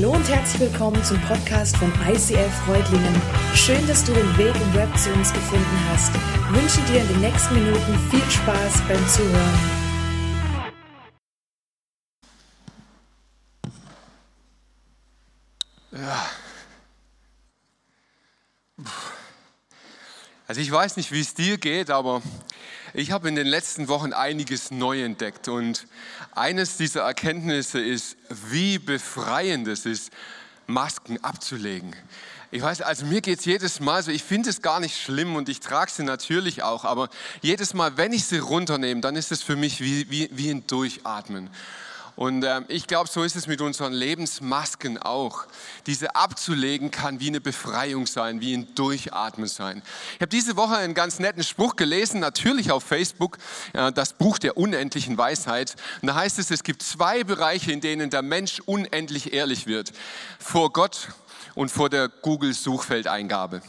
Hallo und herzlich willkommen zum Podcast von ICF Freudlingen. Schön, dass du den Weg im Web zu uns gefunden hast. Ich wünsche dir in den nächsten Minuten viel Spaß beim Zuhören. Ja. Also ich weiß nicht, wie es dir geht, aber ich habe in den letzten Wochen einiges neu entdeckt und eines dieser Erkenntnisse ist, wie befreiend es ist, Masken abzulegen. Ich weiß, also mir geht es jedes Mal so, ich finde es gar nicht schlimm und ich trage sie natürlich auch, aber jedes Mal, wenn ich sie runternehme, dann ist es für mich wie, wie, wie ein Durchatmen. Und äh, ich glaube, so ist es mit unseren Lebensmasken auch. Diese abzulegen kann wie eine Befreiung sein, wie ein Durchatmen sein. Ich habe diese Woche einen ganz netten Spruch gelesen, natürlich auf Facebook, äh, das Buch der unendlichen Weisheit. Und da heißt es, es gibt zwei Bereiche, in denen der Mensch unendlich ehrlich wird. Vor Gott und vor der Google-Suchfeldeingabe.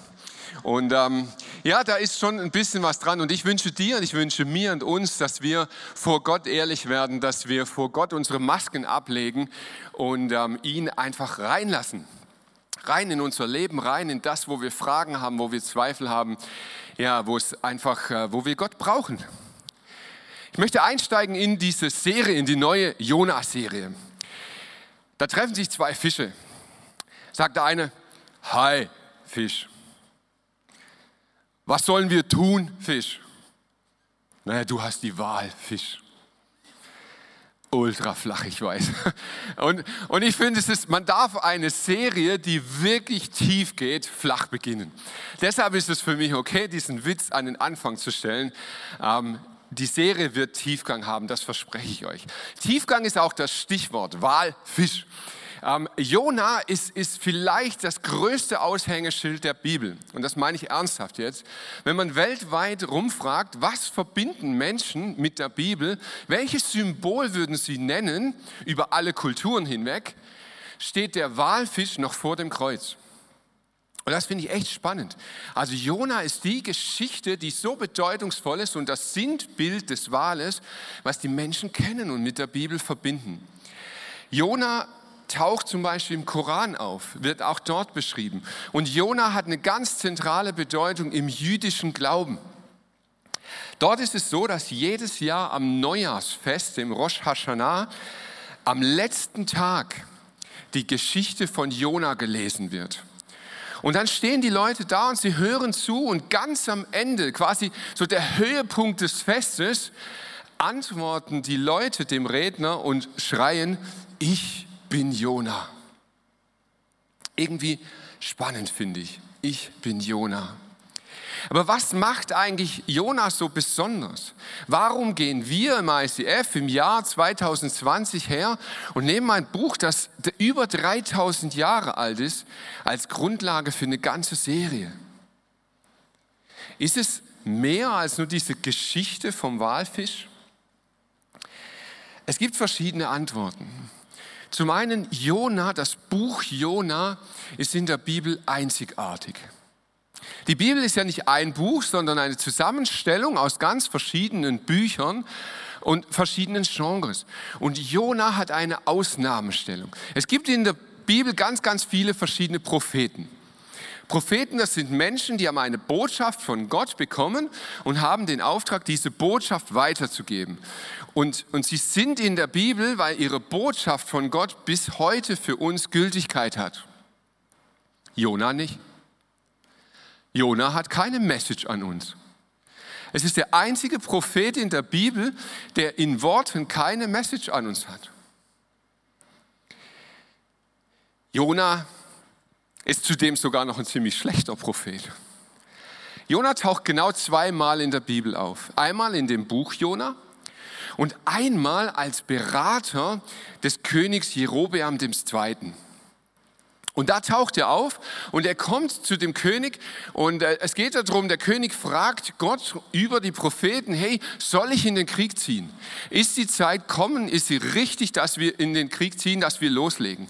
Und ähm, ja, da ist schon ein bisschen was dran. Und ich wünsche dir und ich wünsche mir und uns, dass wir vor Gott ehrlich werden, dass wir vor Gott unsere Masken ablegen und ähm, ihn einfach reinlassen. Rein in unser Leben, rein in das, wo wir Fragen haben, wo wir Zweifel haben, ja, wo es einfach, äh, wo wir Gott brauchen. Ich möchte einsteigen in diese Serie, in die neue Jona-Serie. Da treffen sich zwei Fische. Sagt der eine, Hi, Fisch. Was sollen wir tun, Fisch? Naja, du hast die Wahl, Fisch. Ultra flach, ich weiß. Und, und ich finde, es ist, man darf eine Serie, die wirklich tief geht, flach beginnen. Deshalb ist es für mich okay, diesen Witz an den Anfang zu stellen. Ähm, die Serie wird Tiefgang haben, das verspreche ich euch. Tiefgang ist auch das Stichwort, Wahl, Fisch. Ähm, Jona ist, ist vielleicht das größte Aushängeschild der Bibel. Und das meine ich ernsthaft jetzt. Wenn man weltweit rumfragt, was verbinden Menschen mit der Bibel, welches Symbol würden sie nennen über alle Kulturen hinweg, steht der Walfisch noch vor dem Kreuz. Und das finde ich echt spannend. Also Jona ist die Geschichte, die so bedeutungsvoll ist und das Sinnbild des Wales, was die Menschen kennen und mit der Bibel verbinden. Jona taucht zum Beispiel im Koran auf, wird auch dort beschrieben. Und Jona hat eine ganz zentrale Bedeutung im jüdischen Glauben. Dort ist es so, dass jedes Jahr am Neujahrsfest, im Rosh Hashanah, am letzten Tag die Geschichte von Jona gelesen wird. Und dann stehen die Leute da und sie hören zu und ganz am Ende, quasi so der Höhepunkt des Festes, antworten die Leute dem Redner und schreien, ich bin Jona. Irgendwie spannend finde ich. Ich bin Jona. Aber was macht eigentlich Jona so besonders? Warum gehen wir im ICF im Jahr 2020 her und nehmen ein Buch, das über 3000 Jahre alt ist, als Grundlage für eine ganze Serie? Ist es mehr als nur diese Geschichte vom Walfisch? Es gibt verschiedene Antworten. Zum einen Jona, das Buch Jona ist in der Bibel einzigartig. Die Bibel ist ja nicht ein Buch, sondern eine Zusammenstellung aus ganz verschiedenen Büchern und verschiedenen Genres. Und Jona hat eine Ausnahmestellung. Es gibt in der Bibel ganz, ganz viele verschiedene Propheten. Propheten, das sind Menschen, die haben eine Botschaft von Gott bekommen und haben den Auftrag, diese Botschaft weiterzugeben. Und, und sie sind in der Bibel, weil ihre Botschaft von Gott bis heute für uns Gültigkeit hat. Jona nicht. Jona hat keine Message an uns. Es ist der einzige Prophet in der Bibel, der in Worten keine Message an uns hat. Jona ist zudem sogar noch ein ziemlich schlechter Prophet. Jona taucht genau zweimal in der Bibel auf. Einmal in dem Buch Jona und einmal als Berater des Königs Jerobeam II. Und da taucht er auf und er kommt zu dem König und äh, es geht darum, der König fragt Gott über die Propheten, hey, soll ich in den Krieg ziehen? Ist die Zeit kommen? Ist sie richtig, dass wir in den Krieg ziehen, dass wir loslegen?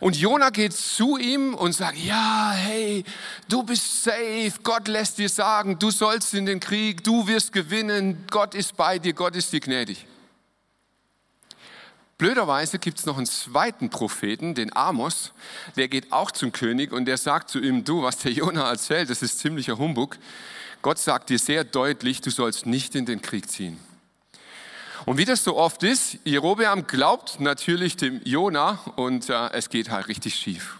Und Jona geht zu ihm und sagt, ja, hey, du bist safe, Gott lässt dir sagen, du sollst in den Krieg, du wirst gewinnen, Gott ist bei dir, Gott ist dir gnädig. Blöderweise gibt es noch einen zweiten Propheten, den Amos, der geht auch zum König und der sagt zu ihm, du, was der Jona erzählt, das ist ziemlicher Humbug. Gott sagt dir sehr deutlich, du sollst nicht in den Krieg ziehen. Und wie das so oft ist, Jerobeam glaubt natürlich dem Jona und äh, es geht halt richtig schief.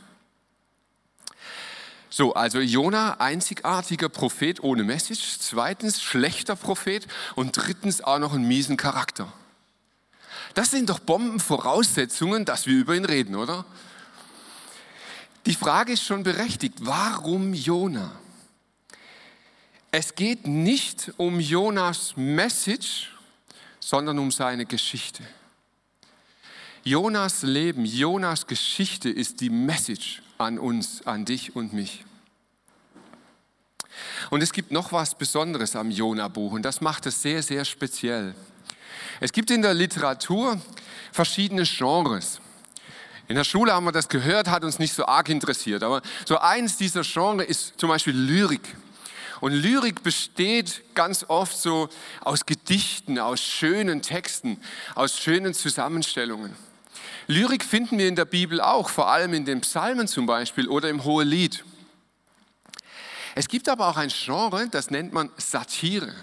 So, also Jona, einzigartiger Prophet ohne Message, zweitens schlechter Prophet und drittens auch noch einen miesen Charakter. Das sind doch Bombenvoraussetzungen, dass wir über ihn reden, oder? Die Frage ist schon berechtigt, warum Jona? Es geht nicht um Jonas Message, sondern um seine Geschichte. Jonas Leben, Jonas Geschichte ist die Message an uns, an dich und mich. Und es gibt noch was Besonderes am Jona-Buch und das macht es sehr, sehr speziell. Es gibt in der Literatur verschiedene Genres. In der Schule haben wir das gehört, hat uns nicht so arg interessiert. Aber so eins dieser Genres ist zum Beispiel Lyrik. Und Lyrik besteht ganz oft so aus Gedichten, aus schönen Texten, aus schönen Zusammenstellungen. Lyrik finden wir in der Bibel auch, vor allem in den Psalmen zum Beispiel oder im Hohelied. Es gibt aber auch ein Genre, das nennt man Satire.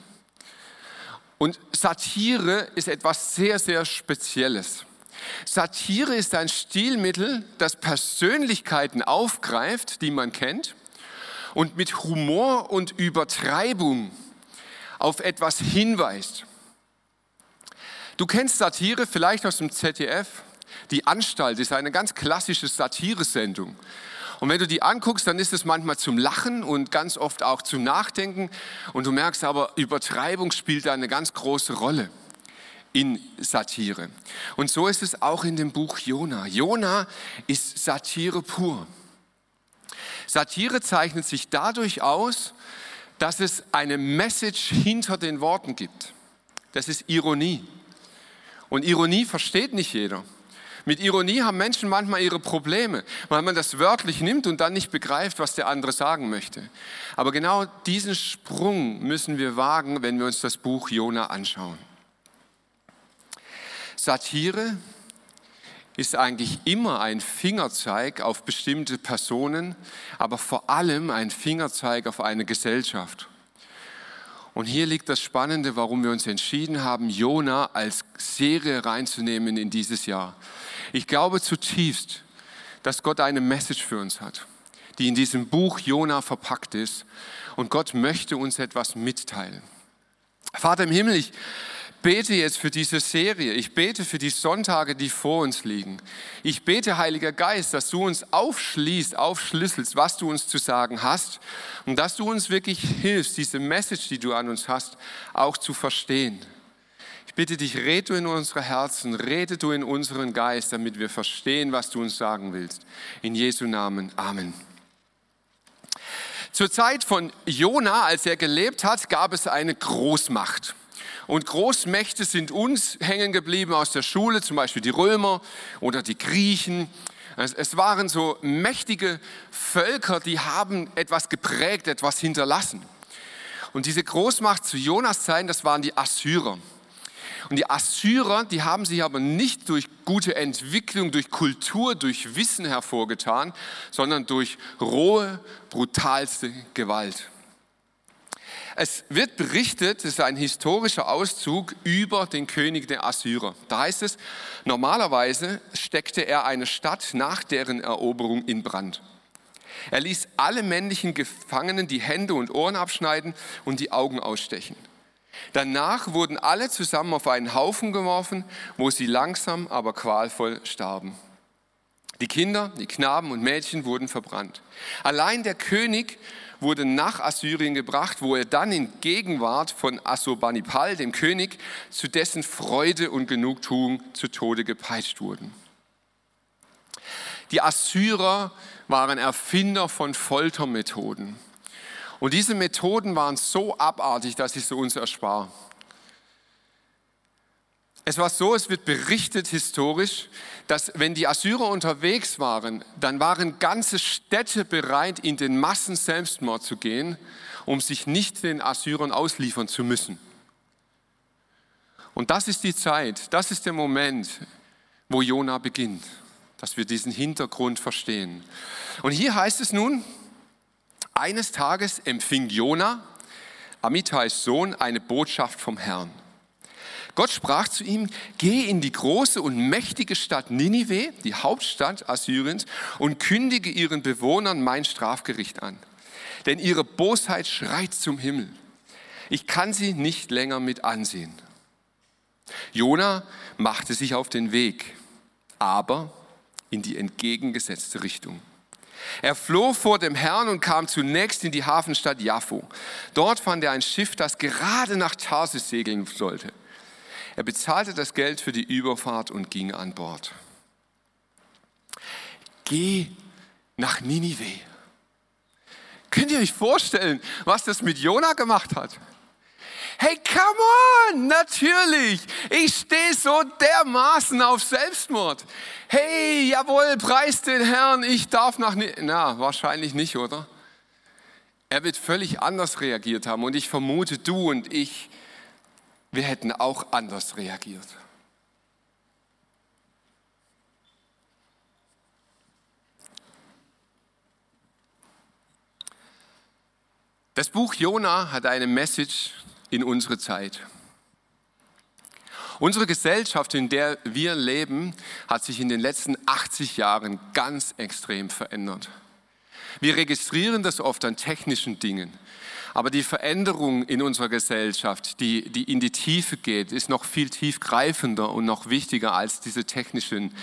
Und Satire ist etwas sehr, sehr Spezielles. Satire ist ein Stilmittel, das Persönlichkeiten aufgreift, die man kennt, und mit Humor und Übertreibung auf etwas hinweist. Du kennst Satire vielleicht aus dem ZDF. Die Anstalt ist eine ganz klassische Satiresendung. Und wenn du die anguckst, dann ist es manchmal zum Lachen und ganz oft auch zum Nachdenken. Und du merkst aber, Übertreibung spielt da eine ganz große Rolle in Satire. Und so ist es auch in dem Buch Jona. Jona ist Satire pur. Satire zeichnet sich dadurch aus, dass es eine Message hinter den Worten gibt. Das ist Ironie. Und Ironie versteht nicht jeder. Mit Ironie haben Menschen manchmal ihre Probleme, weil man das wörtlich nimmt und dann nicht begreift, was der andere sagen möchte. Aber genau diesen Sprung müssen wir wagen, wenn wir uns das Buch Jona anschauen. Satire ist eigentlich immer ein Fingerzeig auf bestimmte Personen, aber vor allem ein Fingerzeig auf eine Gesellschaft. Und hier liegt das Spannende, warum wir uns entschieden haben, Jona als Serie reinzunehmen in dieses Jahr. Ich glaube zutiefst, dass Gott eine Message für uns hat, die in diesem Buch Jona verpackt ist. Und Gott möchte uns etwas mitteilen. Vater im Himmel, ich bete jetzt für diese Serie. Ich bete für die Sonntage, die vor uns liegen. Ich bete, Heiliger Geist, dass du uns aufschließt, aufschlüsselst, was du uns zu sagen hast und dass du uns wirklich hilfst, diese Message, die du an uns hast, auch zu verstehen. Ich bitte dich, rede du in unsere Herzen, rede du in unseren Geist, damit wir verstehen, was du uns sagen willst. In Jesu Namen. Amen. Zur Zeit von Jona, als er gelebt hat, gab es eine Großmacht. Und Großmächte sind uns hängen geblieben aus der Schule, zum Beispiel die Römer oder die Griechen. Es waren so mächtige Völker, die haben etwas geprägt, etwas hinterlassen. Und diese Großmacht zu Jonas Zeiten, das waren die Assyrer. Und die Assyrer, die haben sich aber nicht durch gute Entwicklung, durch Kultur, durch Wissen hervorgetan, sondern durch rohe, brutalste Gewalt. Es wird berichtet, es ist ein historischer Auszug über den König der Assyrer. Da heißt es, normalerweise steckte er eine Stadt nach deren Eroberung in Brand. Er ließ alle männlichen Gefangenen die Hände und Ohren abschneiden und die Augen ausstechen. Danach wurden alle zusammen auf einen Haufen geworfen, wo sie langsam, aber qualvoll starben. Die Kinder, die Knaben und Mädchen wurden verbrannt. Allein der König wurde nach Assyrien gebracht, wo er dann in Gegenwart von Assurbanipal, dem König, zu dessen Freude und Genugtuung zu Tode gepeitscht wurden. Die Assyrer waren Erfinder von Foltermethoden. Und diese Methoden waren so abartig, dass ich sie uns erspare. Es war so, es wird berichtet historisch, dass wenn die Assyrer unterwegs waren, dann waren ganze Städte bereit, in den Massen Selbstmord zu gehen, um sich nicht den Assyrern ausliefern zu müssen. Und das ist die Zeit, das ist der Moment, wo Jona beginnt, dass wir diesen Hintergrund verstehen. Und hier heißt es nun, eines Tages empfing Jona, Amitais Sohn, eine Botschaft vom Herrn. Gott sprach zu ihm, geh in die große und mächtige Stadt Ninive, die Hauptstadt Assyriens, und kündige ihren Bewohnern mein Strafgericht an. Denn ihre Bosheit schreit zum Himmel. Ich kann sie nicht länger mit ansehen. Jona machte sich auf den Weg, aber in die entgegengesetzte Richtung. Er floh vor dem Herrn und kam zunächst in die Hafenstadt Jaffo. Dort fand er ein Schiff, das gerade nach Tarsis segeln sollte. Er bezahlte das Geld für die Überfahrt und ging an Bord. Geh nach Ninive. Könnt ihr euch vorstellen, was das mit Jona gemacht hat? Hey, come on, natürlich. Ich stehe so dermaßen auf Selbstmord. Hey, jawohl, preis den Herrn, ich darf nach... Na, wahrscheinlich nicht, oder? Er wird völlig anders reagiert haben und ich vermute, du und ich wir hätten auch anders reagiert. Das Buch Jona hat eine Message in unsere Zeit. Unsere Gesellschaft, in der wir leben, hat sich in den letzten 80 Jahren ganz extrem verändert. Wir registrieren das oft an technischen Dingen. Aber die Veränderung in unserer Gesellschaft, die, die in die Tiefe geht, ist noch viel tiefgreifender und noch wichtiger als diese technischen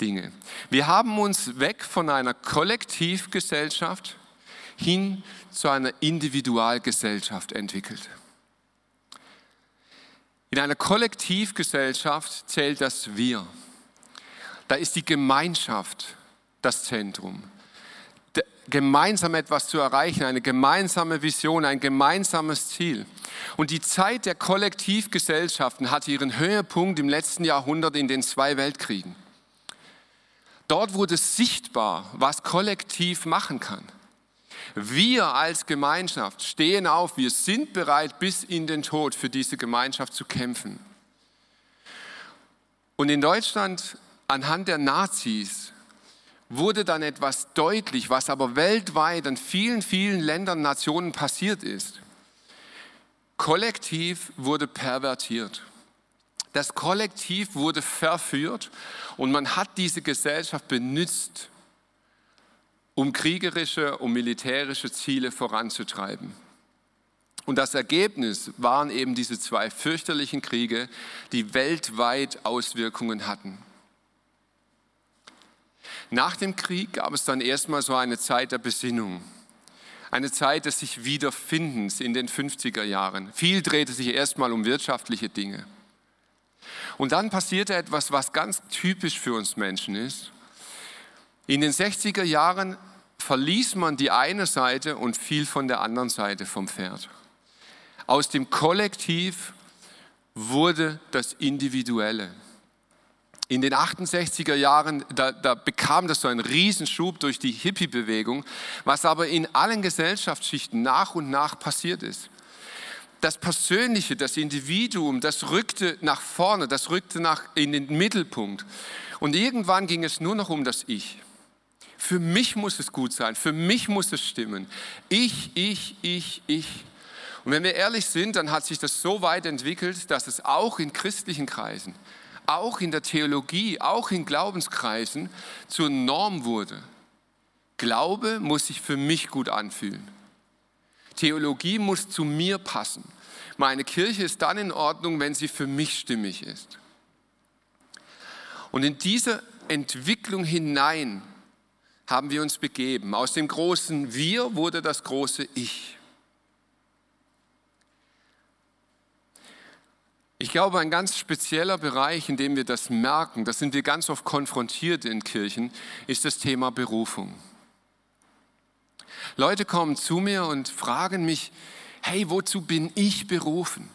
Dinge. Wir haben uns weg von einer Kollektivgesellschaft hin zu einer Individualgesellschaft entwickelt. In einer Kollektivgesellschaft zählt das Wir. Da ist die Gemeinschaft das Zentrum gemeinsam etwas zu erreichen, eine gemeinsame Vision, ein gemeinsames Ziel. Und die Zeit der Kollektivgesellschaften hatte ihren Höhepunkt im letzten Jahrhundert in den zwei Weltkriegen. Dort wurde sichtbar, was kollektiv machen kann. Wir als Gemeinschaft stehen auf, wir sind bereit, bis in den Tod für diese Gemeinschaft zu kämpfen. Und in Deutschland, anhand der Nazis, wurde dann etwas deutlich, was aber weltweit in vielen, vielen Ländern, Nationen passiert ist. Kollektiv wurde pervertiert. Das Kollektiv wurde verführt und man hat diese Gesellschaft benutzt, um kriegerische und militärische Ziele voranzutreiben. Und das Ergebnis waren eben diese zwei fürchterlichen Kriege, die weltweit Auswirkungen hatten. Nach dem Krieg gab es dann erstmal so eine Zeit der Besinnung. Eine Zeit des sich Wiederfindens in den 50er Jahren. Viel drehte sich erstmal um wirtschaftliche Dinge. Und dann passierte etwas, was ganz typisch für uns Menschen ist. In den 60er Jahren verließ man die eine Seite und fiel von der anderen Seite vom Pferd. Aus dem Kollektiv wurde das Individuelle. In den 68er Jahren, da, da bekam das so einen Riesenschub durch die Hippie-Bewegung, was aber in allen Gesellschaftsschichten nach und nach passiert ist. Das Persönliche, das Individuum, das rückte nach vorne, das rückte nach, in den Mittelpunkt. Und irgendwann ging es nur noch um das Ich. Für mich muss es gut sein, für mich muss es stimmen. Ich, ich, ich, ich. Und wenn wir ehrlich sind, dann hat sich das so weit entwickelt, dass es auch in christlichen Kreisen auch in der Theologie, auch in Glaubenskreisen zur Norm wurde. Glaube muss sich für mich gut anfühlen. Theologie muss zu mir passen. Meine Kirche ist dann in Ordnung, wenn sie für mich stimmig ist. Und in diese Entwicklung hinein haben wir uns begeben. Aus dem großen Wir wurde das große Ich. Ich glaube, ein ganz spezieller Bereich, in dem wir das merken, das sind wir ganz oft konfrontiert in Kirchen, ist das Thema Berufung. Leute kommen zu mir und fragen mich, hey, wozu bin ich berufen?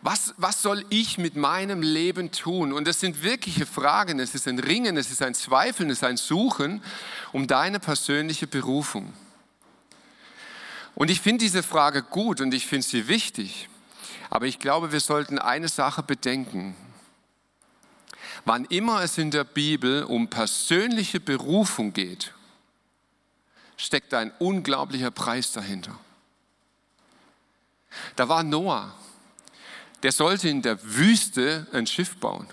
Was, was soll ich mit meinem Leben tun? Und das sind wirkliche Fragen, es ist ein Ringen, es ist ein Zweifeln, es ist ein Suchen um deine persönliche Berufung. Und ich finde diese Frage gut und ich finde sie wichtig. Aber ich glaube, wir sollten eine Sache bedenken. Wann immer es in der Bibel um persönliche Berufung geht, steckt ein unglaublicher Preis dahinter. Da war Noah, der sollte in der Wüste ein Schiff bauen.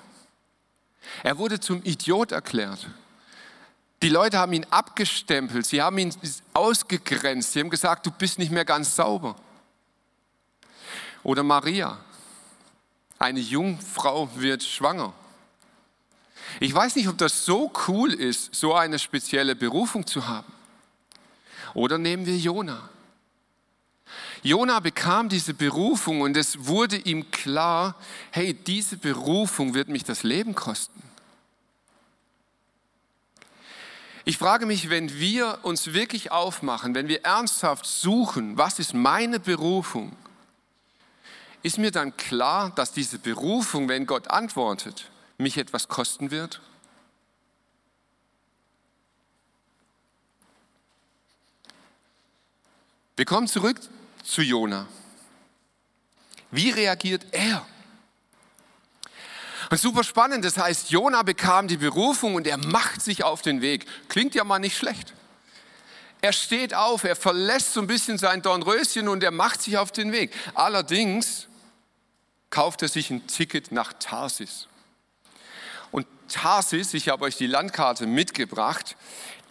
Er wurde zum Idiot erklärt. Die Leute haben ihn abgestempelt, sie haben ihn ausgegrenzt, sie haben gesagt, du bist nicht mehr ganz sauber. Oder Maria, eine Jungfrau wird schwanger. Ich weiß nicht, ob das so cool ist, so eine spezielle Berufung zu haben. Oder nehmen wir Jona. Jona bekam diese Berufung und es wurde ihm klar, hey, diese Berufung wird mich das Leben kosten. Ich frage mich, wenn wir uns wirklich aufmachen, wenn wir ernsthaft suchen, was ist meine Berufung, ist mir dann klar, dass diese Berufung, wenn Gott antwortet, mich etwas kosten wird? Wir kommen zurück zu Jona. Wie reagiert er? Und super spannend, das heißt, Jona bekam die Berufung und er macht sich auf den Weg. Klingt ja mal nicht schlecht. Er steht auf, er verlässt so ein bisschen sein Dornröschen und er macht sich auf den Weg. Allerdings kauft er sich ein Ticket nach Tarsis. Und Tarsis, ich habe euch die Landkarte mitgebracht,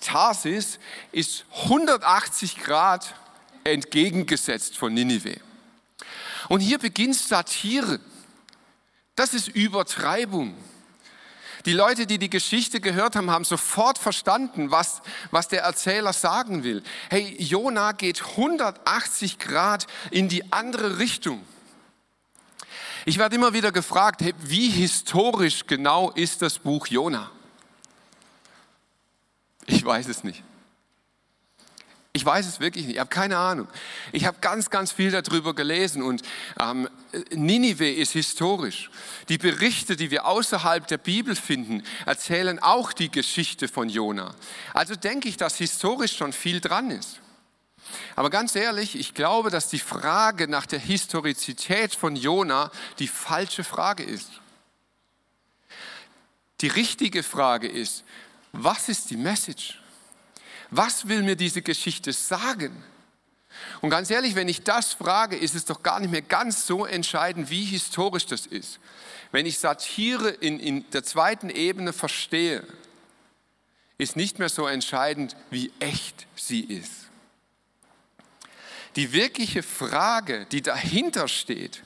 Tarsis ist 180 Grad entgegengesetzt von Ninive. Und hier beginnt Satire. Das ist Übertreibung. Die Leute, die die Geschichte gehört haben, haben sofort verstanden, was, was der Erzähler sagen will. Hey, Jona geht 180 Grad in die andere Richtung. Ich werde immer wieder gefragt, hey, wie historisch genau ist das Buch Jona? Ich weiß es nicht. Ich weiß es wirklich nicht, ich habe keine Ahnung. Ich habe ganz, ganz viel darüber gelesen und ähm, Ninive ist historisch. Die Berichte, die wir außerhalb der Bibel finden, erzählen auch die Geschichte von Jona. Also denke ich, dass historisch schon viel dran ist. Aber ganz ehrlich, ich glaube, dass die Frage nach der Historizität von Jona die falsche Frage ist. Die richtige Frage ist, was ist die Message? Was will mir diese Geschichte sagen? Und ganz ehrlich, wenn ich das frage, ist es doch gar nicht mehr ganz so entscheidend, wie historisch das ist. Wenn ich Satire in, in der zweiten Ebene verstehe, ist nicht mehr so entscheidend, wie echt sie ist. Die wirkliche Frage, die dahinter steht,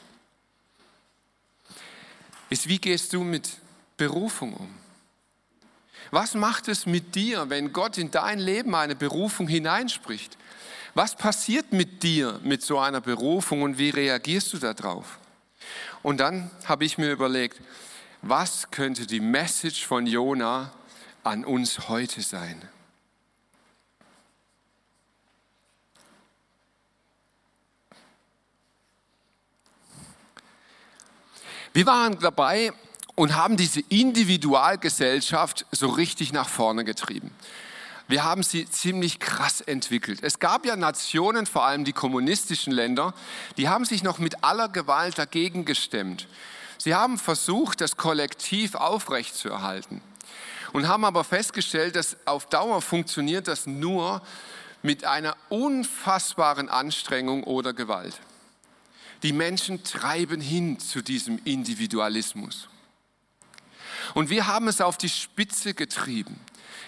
ist, wie gehst du mit Berufung um? Was macht es mit dir, wenn Gott in dein Leben eine Berufung hineinspricht? Was passiert mit dir mit so einer Berufung und wie reagierst du darauf? Und dann habe ich mir überlegt, was könnte die Message von Jona an uns heute sein? Wir waren dabei, und haben diese Individualgesellschaft so richtig nach vorne getrieben. Wir haben sie ziemlich krass entwickelt. Es gab ja Nationen, vor allem die kommunistischen Länder, die haben sich noch mit aller Gewalt dagegen gestemmt. Sie haben versucht, das Kollektiv aufrechtzuerhalten und haben aber festgestellt, dass auf Dauer funktioniert das nur mit einer unfassbaren Anstrengung oder Gewalt. Die Menschen treiben hin zu diesem Individualismus. Und wir haben es auf die Spitze getrieben.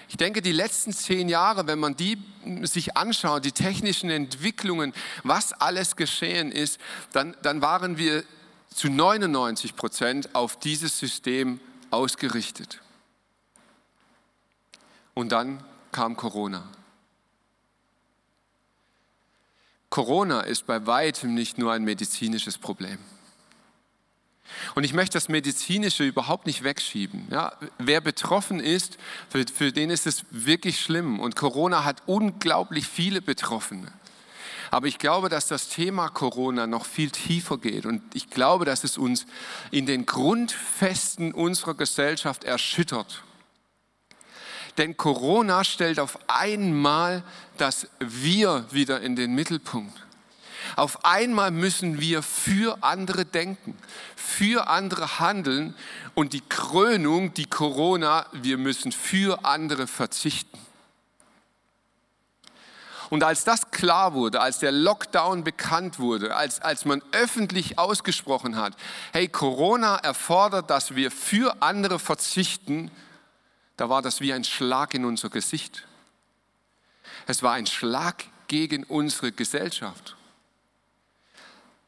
Ich denke, die letzten zehn Jahre, wenn man die sich anschaut, die technischen Entwicklungen, was alles geschehen ist, dann, dann waren wir zu 99 Prozent auf dieses System ausgerichtet. Und dann kam Corona. Corona ist bei weitem nicht nur ein medizinisches Problem. Und ich möchte das Medizinische überhaupt nicht wegschieben. Ja, wer betroffen ist, für, für den ist es wirklich schlimm. Und Corona hat unglaublich viele Betroffene. Aber ich glaube, dass das Thema Corona noch viel tiefer geht. Und ich glaube, dass es uns in den Grundfesten unserer Gesellschaft erschüttert. Denn Corona stellt auf einmal das Wir wieder in den Mittelpunkt. Auf einmal müssen wir für andere denken, für andere handeln und die Krönung, die Corona, wir müssen für andere verzichten. Und als das klar wurde, als der Lockdown bekannt wurde, als, als man öffentlich ausgesprochen hat, hey, Corona erfordert, dass wir für andere verzichten, da war das wie ein Schlag in unser Gesicht. Es war ein Schlag gegen unsere Gesellschaft.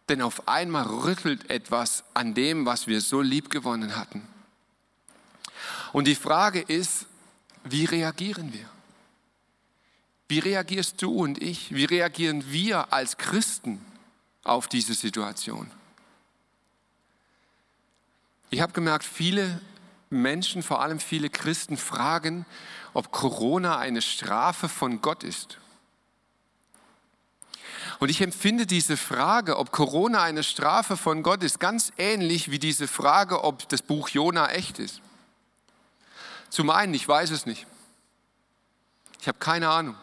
Denn auf einmal rüttelt etwas an dem, was wir so lieb gewonnen hatten. Und die Frage ist, wie reagieren wir? Wie reagierst du und ich? Wie reagieren wir als Christen auf diese Situation? Ich habe gemerkt, viele Menschen, vor allem viele Christen, fragen, ob Corona eine Strafe von Gott ist. Und ich empfinde diese Frage, ob Corona eine Strafe von Gott ist, ganz ähnlich wie diese Frage, ob das Buch Jona echt ist. Zum einen, ich weiß es nicht. Ich habe keine Ahnung.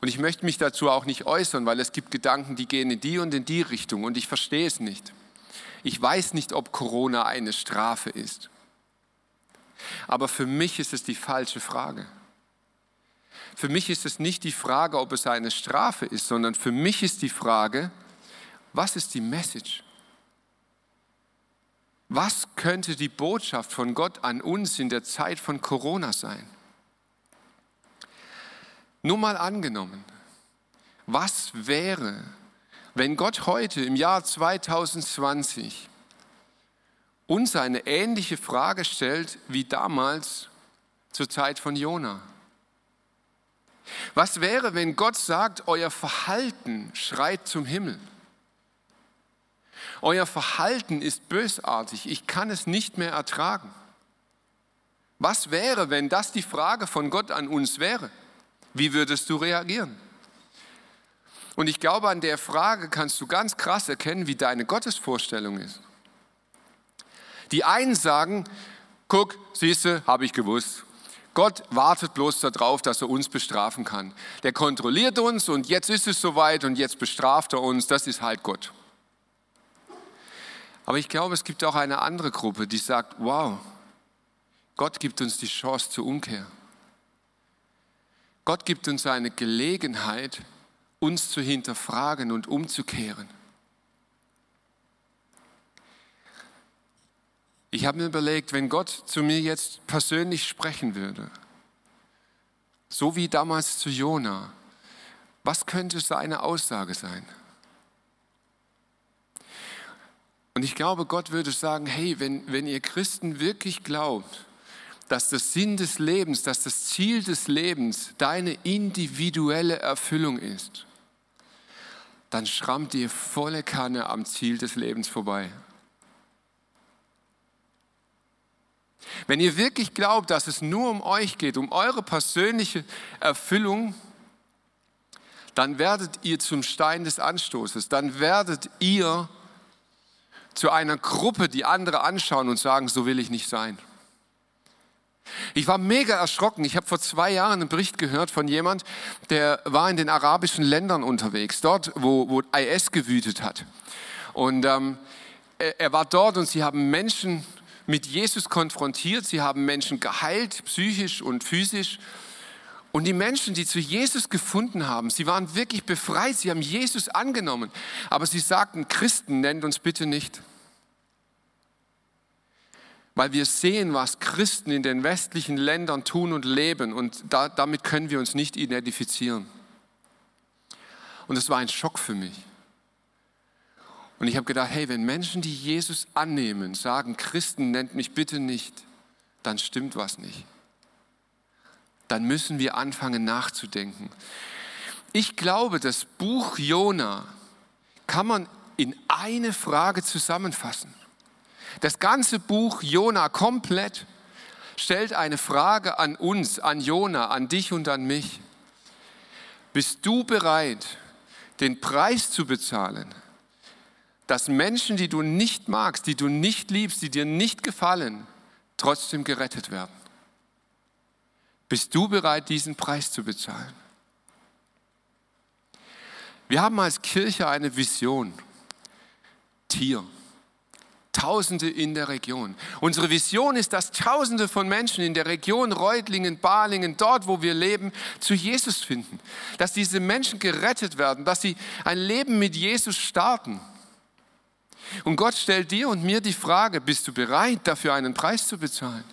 Und ich möchte mich dazu auch nicht äußern, weil es gibt Gedanken, die gehen in die und in die Richtung und ich verstehe es nicht. Ich weiß nicht, ob Corona eine Strafe ist. Aber für mich ist es die falsche Frage. Für mich ist es nicht die Frage, ob es eine Strafe ist, sondern für mich ist die Frage, was ist die Message? Was könnte die Botschaft von Gott an uns in der Zeit von Corona sein? Nur mal angenommen, was wäre, wenn Gott heute im Jahr 2020 uns eine ähnliche Frage stellt wie damals zur Zeit von Jona? Was wäre, wenn Gott sagt, euer Verhalten schreit zum Himmel? Euer Verhalten ist bösartig, ich kann es nicht mehr ertragen. Was wäre, wenn das die Frage von Gott an uns wäre? Wie würdest du reagieren? Und ich glaube, an der Frage kannst du ganz krass erkennen, wie deine Gottesvorstellung ist. Die einen sagen, guck, siehste, habe ich gewusst. Gott wartet bloß darauf, dass er uns bestrafen kann. Der kontrolliert uns und jetzt ist es soweit und jetzt bestraft er uns. Das ist halt Gott. Aber ich glaube, es gibt auch eine andere Gruppe, die sagt, wow, Gott gibt uns die Chance zur Umkehr. Gott gibt uns eine Gelegenheit, uns zu hinterfragen und umzukehren. Ich habe mir überlegt, wenn Gott zu mir jetzt persönlich sprechen würde, so wie damals zu Jona, was könnte seine Aussage sein? Und ich glaube, Gott würde sagen, hey, wenn, wenn ihr Christen wirklich glaubt, dass das Sinn des Lebens, dass das Ziel des Lebens deine individuelle Erfüllung ist, dann schrammt ihr volle Kanne am Ziel des Lebens vorbei. Wenn ihr wirklich glaubt, dass es nur um euch geht, um eure persönliche Erfüllung, dann werdet ihr zum Stein des Anstoßes, dann werdet ihr zu einer Gruppe, die andere anschauen und sagen, so will ich nicht sein. Ich war mega erschrocken. Ich habe vor zwei Jahren einen Bericht gehört von jemand, der war in den arabischen Ländern unterwegs, dort, wo, wo IS gewütet hat. Und ähm, er, er war dort und sie haben Menschen mit Jesus konfrontiert, sie haben Menschen geheilt, psychisch und physisch. Und die Menschen, die zu Jesus gefunden haben, sie waren wirklich befreit, sie haben Jesus angenommen. Aber sie sagten, Christen nennt uns bitte nicht weil wir sehen, was Christen in den westlichen Ländern tun und leben und da, damit können wir uns nicht identifizieren. Und es war ein Schock für mich. Und ich habe gedacht, hey, wenn Menschen, die Jesus annehmen, sagen, Christen nennt mich bitte nicht, dann stimmt was nicht. Dann müssen wir anfangen nachzudenken. Ich glaube, das Buch Jona kann man in eine Frage zusammenfassen. Das ganze Buch Jona komplett stellt eine Frage an uns, an Jona, an dich und an mich. Bist du bereit, den Preis zu bezahlen, dass Menschen, die du nicht magst, die du nicht liebst, die dir nicht gefallen, trotzdem gerettet werden? Bist du bereit, diesen Preis zu bezahlen? Wir haben als Kirche eine Vision. Tier. Tausende in der Region. Unsere Vision ist, dass Tausende von Menschen in der Region Reutlingen, Balingen, dort, wo wir leben, zu Jesus finden. Dass diese Menschen gerettet werden, dass sie ein Leben mit Jesus starten. Und Gott stellt dir und mir die Frage, bist du bereit, dafür einen Preis zu bezahlen?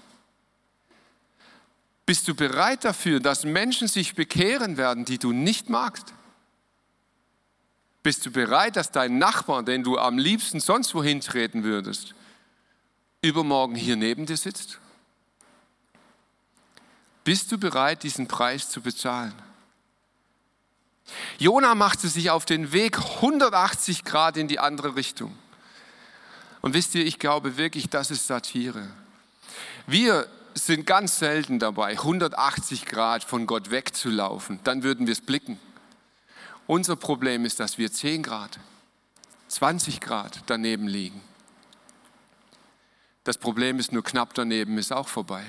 Bist du bereit dafür, dass Menschen sich bekehren werden, die du nicht magst? Bist du bereit, dass dein Nachbar, den du am liebsten sonst wohin treten würdest, übermorgen hier neben dir sitzt? Bist du bereit, diesen Preis zu bezahlen? Jona machte sich auf den Weg 180 Grad in die andere Richtung. Und wisst ihr, ich glaube wirklich, das ist Satire. Wir sind ganz selten dabei, 180 Grad von Gott wegzulaufen. Dann würden wir es blicken. Unser Problem ist, dass wir 10 Grad, 20 Grad daneben liegen. Das Problem ist nur knapp daneben ist auch vorbei.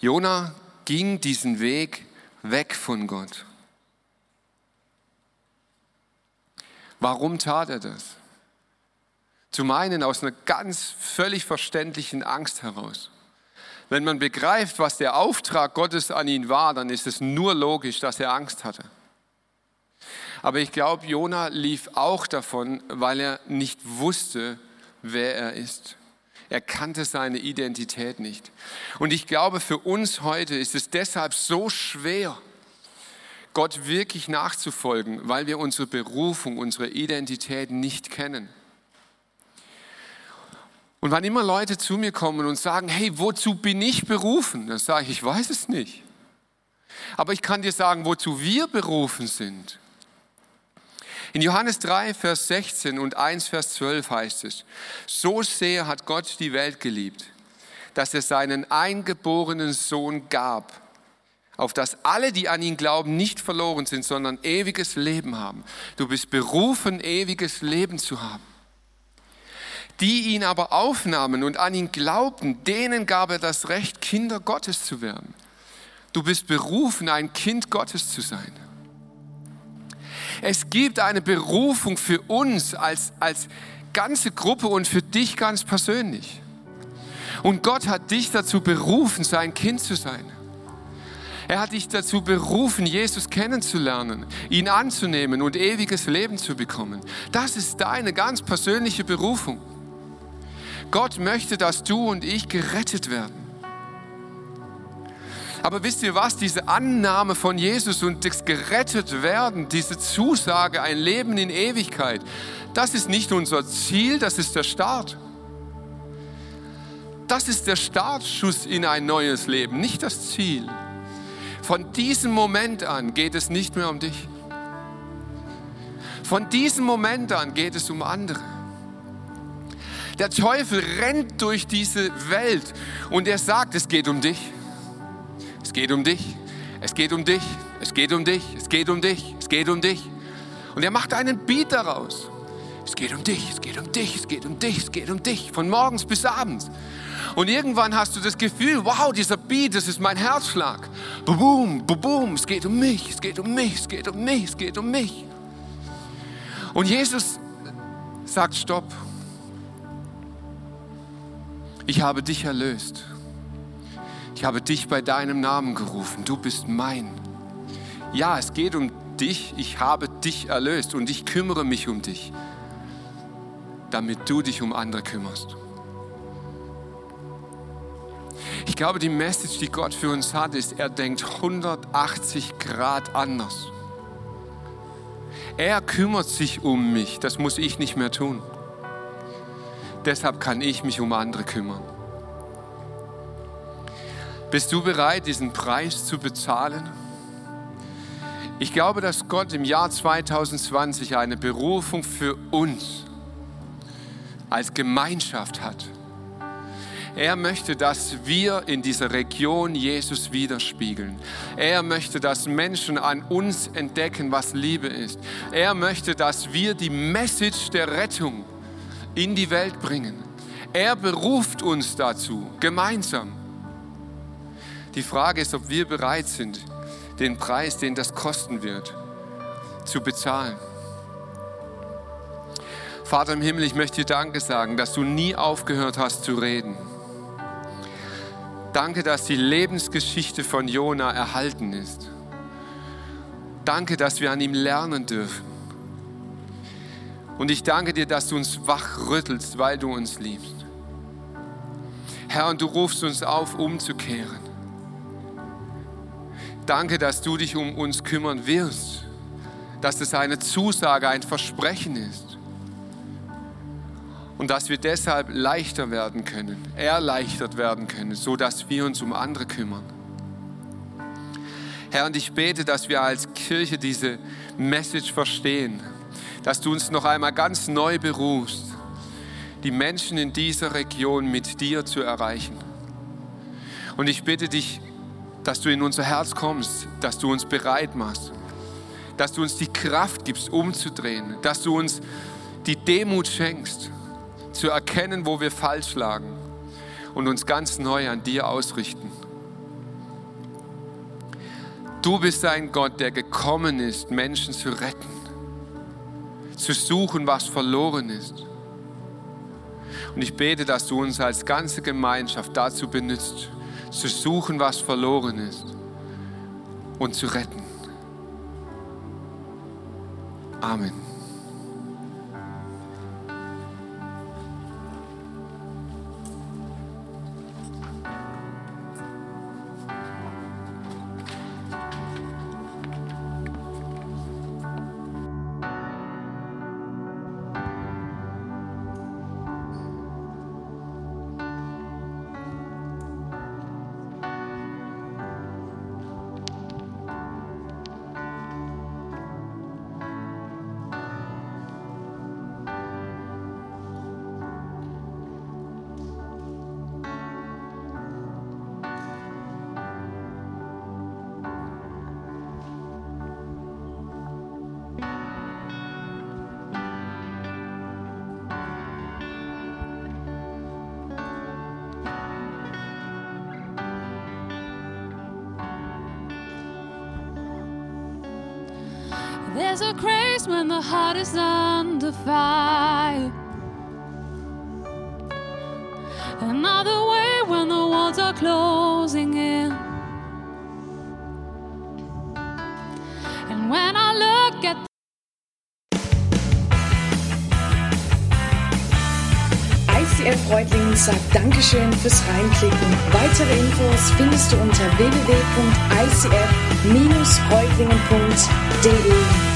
Jona ging diesen Weg weg von Gott. Warum tat er das? Zum einen aus einer ganz völlig verständlichen Angst heraus. Wenn man begreift, was der Auftrag Gottes an ihn war, dann ist es nur logisch, dass er Angst hatte. Aber ich glaube, Jona lief auch davon, weil er nicht wusste, wer er ist. Er kannte seine Identität nicht. Und ich glaube, für uns heute ist es deshalb so schwer, Gott wirklich nachzufolgen, weil wir unsere Berufung, unsere Identität nicht kennen. Und wann immer Leute zu mir kommen und sagen, hey, wozu bin ich berufen? Dann sage ich, ich weiß es nicht. Aber ich kann dir sagen, wozu wir berufen sind. In Johannes 3, Vers 16 und 1, Vers 12 heißt es, so sehr hat Gott die Welt geliebt, dass er seinen eingeborenen Sohn gab, auf dass alle, die an ihn glauben, nicht verloren sind, sondern ewiges Leben haben. Du bist berufen, ewiges Leben zu haben die ihn aber aufnahmen und an ihn glaubten, denen gab er das Recht, Kinder Gottes zu werden. Du bist berufen, ein Kind Gottes zu sein. Es gibt eine Berufung für uns als, als ganze Gruppe und für dich ganz persönlich. Und Gott hat dich dazu berufen, sein Kind zu sein. Er hat dich dazu berufen, Jesus kennenzulernen, ihn anzunehmen und ewiges Leben zu bekommen. Das ist deine ganz persönliche Berufung. Gott möchte, dass du und ich gerettet werden. Aber wisst ihr was, diese Annahme von Jesus und das gerettet werden, diese Zusage, ein Leben in Ewigkeit, das ist nicht unser Ziel, das ist der Start. Das ist der Startschuss in ein neues Leben, nicht das Ziel. Von diesem Moment an geht es nicht mehr um dich. Von diesem Moment an geht es um andere. Der Teufel rennt durch diese Welt und er sagt, es geht um dich. Es geht um dich. Es geht um dich. Es geht um dich. Es geht um dich. Es geht um dich. Und er macht einen Beat daraus. Es geht um dich, es geht um dich, es geht um dich, es geht um dich, von morgens bis abends. Und irgendwann hast du das Gefühl, wow, dieser Beat, das ist mein Herzschlag. Boom, boom, es geht um mich, es geht um mich, es geht um mich, es geht um mich. Und Jesus sagt, stopp, ich habe dich erlöst. Ich habe dich bei deinem Namen gerufen. Du bist mein. Ja, es geht um dich. Ich habe dich erlöst und ich kümmere mich um dich, damit du dich um andere kümmerst. Ich glaube, die Message, die Gott für uns hat, ist, er denkt 180 Grad anders. Er kümmert sich um mich. Das muss ich nicht mehr tun. Deshalb kann ich mich um andere kümmern. Bist du bereit, diesen Preis zu bezahlen? Ich glaube, dass Gott im Jahr 2020 eine Berufung für uns als Gemeinschaft hat. Er möchte, dass wir in dieser Region Jesus widerspiegeln. Er möchte, dass Menschen an uns entdecken, was Liebe ist. Er möchte, dass wir die Message der Rettung in die Welt bringen. Er beruft uns dazu, gemeinsam. Die Frage ist, ob wir bereit sind, den Preis, den das kosten wird, zu bezahlen. Vater im Himmel, ich möchte dir Danke sagen, dass du nie aufgehört hast zu reden. Danke, dass die Lebensgeschichte von Jona erhalten ist. Danke, dass wir an ihm lernen dürfen. Und ich danke dir, dass du uns wachrüttelst, weil du uns liebst. Herr, und du rufst uns auf, umzukehren. Danke, dass du dich um uns kümmern wirst, dass es eine Zusage, ein Versprechen ist und dass wir deshalb leichter werden können, erleichtert werden können, so dass wir uns um andere kümmern. Herr, und ich bete, dass wir als Kirche diese Message verstehen, dass du uns noch einmal ganz neu berufst, die Menschen in dieser Region mit dir zu erreichen. Und ich bitte dich, dass du in unser Herz kommst, dass du uns bereit machst, dass du uns die Kraft gibst, umzudrehen, dass du uns die Demut schenkst, zu erkennen, wo wir falsch lagen und uns ganz neu an dir ausrichten. Du bist ein Gott, der gekommen ist, Menschen zu retten, zu suchen, was verloren ist. Und ich bete, dass du uns als ganze Gemeinschaft dazu benutzt, zu suchen, was verloren ist und zu retten. Amen. There's a grace when the heart is under fire. Another way when the walls are closing in. And when I look at ICF Reutlingen sagt Dankeschön fürs Reinklicken. Weitere Infos findest du unter www.icf-reutlingen.de.